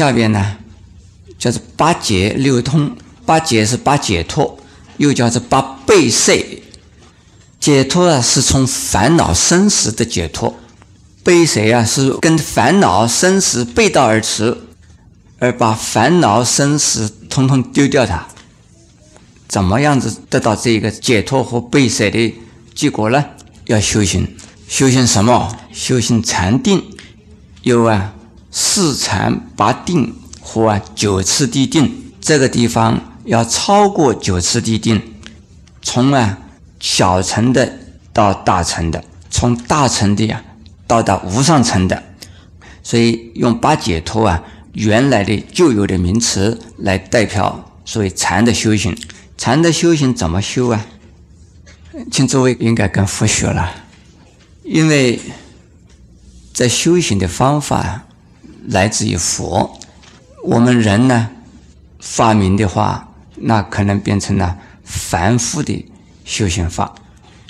下边呢，叫做八解六通。八解是八解脱，又叫做八背塞。解脱啊，是从烦恼生死的解脱；背塞啊，是跟烦恼生死背道而驰，而把烦恼生死统统丢掉它。怎么样子得到这个解脱和背塞的结果呢？要修行，修行什么？修行禅定。有啊，四禅八定和啊九次地定。这个地方。要超过九次地定，从啊小乘的到大乘的，从大乘的呀到达无上乘的，所以用八解脱啊原来的旧有的名词来代表所谓禅的修行。禅的修行怎么修啊？请诸位应该跟佛学了，因为在修行的方法来自于佛，我们人呢发明的话。那可能变成了凡夫的修行法，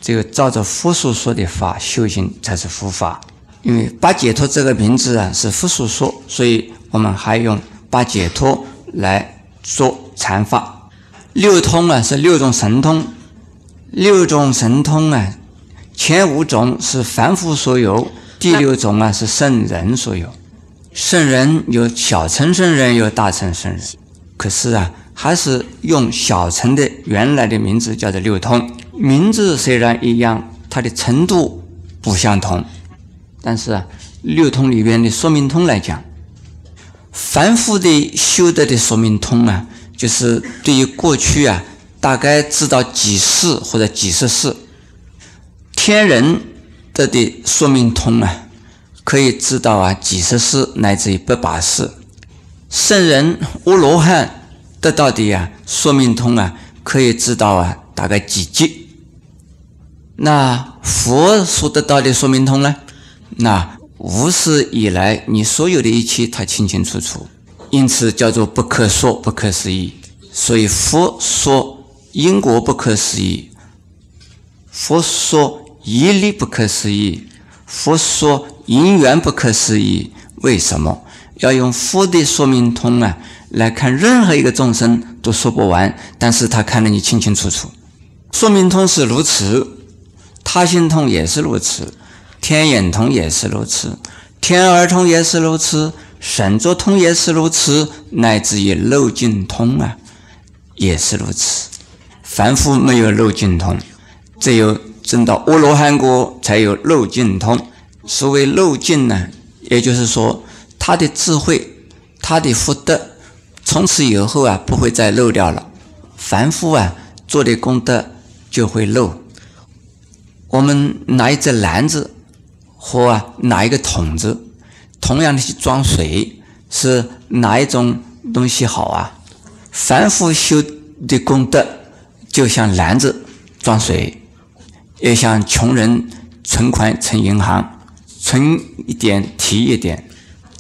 只有照着佛所说的法修行才是佛法。因为八解脱这个名字啊是佛所说，所以我们还用八解脱来说禅法。六通啊是六种神通，六种神通啊，前五种是凡夫所有，第六种啊是圣人所有。圣人有小乘圣人，有大乘圣人，可是啊。还是用小乘的原来的名字叫做六通，名字虽然一样，它的程度不相同。但是啊，六通里边的说明通来讲，凡夫的修得的说明通啊，就是对于过去啊，大概知道几世或者几十世；天人得的说明通啊，可以知道啊几十世乃至于百把世；圣人阿罗汉。得到的呀，说明通啊，可以知道啊，大概几级。那佛所得到的说明通呢？那无始以来你所有的一切，他清清楚楚，因此叫做不可说、不可思议。所以佛说因果不可思议，佛说义理不可思议，佛说因缘不可思议。为什么要用佛的说明通啊？来看任何一个众生都说不完，但是他看得你清清楚楚。说明通是如此，他心通也是如此，天眼通也是如此，天耳通也是如此，神足通也是如此，乃至于漏尽通啊，也是如此。凡夫没有漏尽通，只有证到阿罗汉果才有漏尽通。所谓漏尽呢，也就是说他的智慧，他的福德。从此以后啊，不会再漏掉了。凡夫啊，做的功德就会漏。我们拿一只篮子或啊拿一个桶子，同样的去装水，是哪一种东西好啊？凡夫修的功德，就像篮子装水，也像穷人存款存银行，存一点提一点，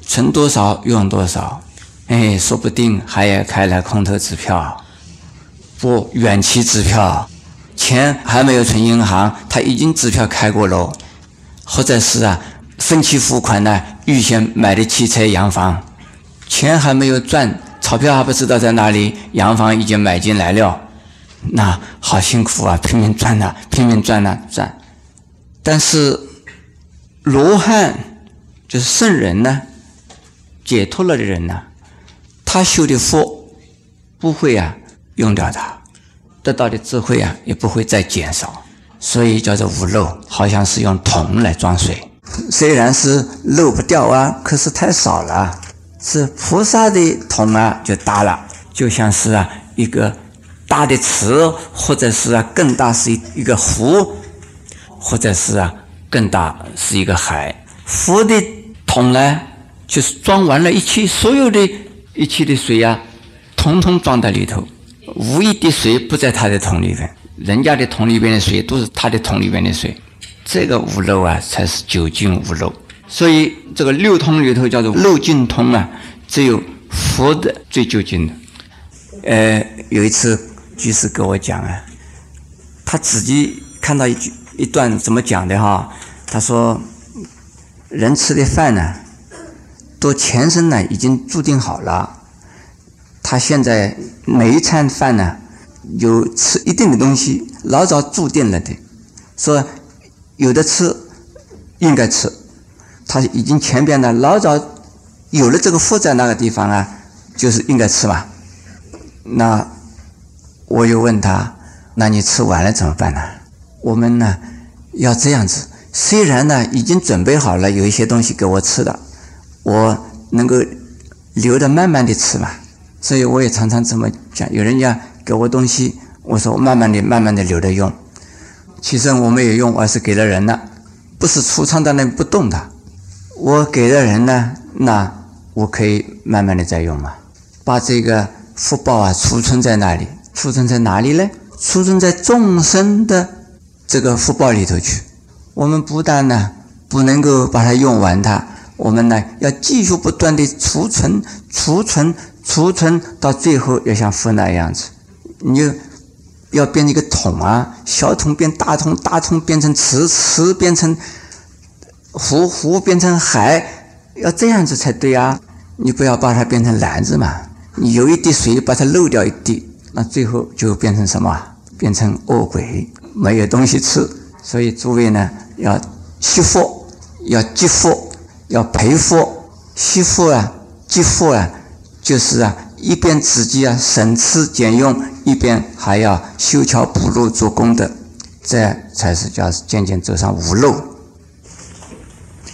存多少用多少。哎，说不定还要开了空头支票，不远期支票，钱还没有存银行，他已经支票开过了，或者是啊分期付款呢，预先买的汽车洋房，钱还没有赚，钞票还不知道在哪里，洋房已经买进来了，那好辛苦啊，拼命赚呐，拼命赚呐赚，但是罗汉就是圣人呢，解脱了的人呢。他修的福不会啊用掉它，得到的智慧啊也不会再减少，所以叫做无漏，好像是用桶来装水，虽然是漏不掉啊，可是太少了。是菩萨的桶啊就大了，就像是啊一个大的池，或者是啊更大是一一个湖，或者是啊更大是一个海。佛的桶呢，就是装完了一切所有的。一切的水呀，统统装在里头，无一滴水不在他的桶里边。人家的桶里边的水都是他的桶里边的水，这个无漏啊，才是究竟无漏。所以这个六通里头叫做漏尽通啊，只有佛的最究竟的。呃，有一次居士跟我讲啊，他自己看到一句一段怎么讲的哈？他说，人吃的饭呢，都前生呢已经注定好了。他现在每一餐饭呢，有吃一定的东西，老早注定了的，说有的吃，应该吃，他已经前边呢老早有了这个福在那个地方啊，就是应该吃嘛。那我又问他，那你吃完了怎么办呢？我们呢要这样子，虽然呢已经准备好了有一些东西给我吃的，我能够留着慢慢的吃嘛。所以我也常常这么讲，有人家给我东西，我说慢慢的、慢慢的留着用。其实我没有用，而是给了人了，不是储藏在那不动的。我给了人呢，那我可以慢慢的再用嘛。把这个福报啊储存在那里？储存在哪里呢？储存在众生的这个福报里头去。我们不但呢不能够把它用完它，我们呢要继续不断的储存、储存。储存到最后要像福那样子，你就要变一个桶啊，小桶变大桶，大桶变成池，池变成湖，湖变成海，要这样子才对啊！你不要把它变成篮子嘛，你有一滴水把它漏掉一滴，那最后就变成什么？变成恶鬼，没有东西吃。所以诸位呢，要惜福，要积福，要培福，惜福啊，积福啊。就是啊，一边自己啊省吃俭用，一边还要修桥补路做功德，这才是叫渐渐走上无路。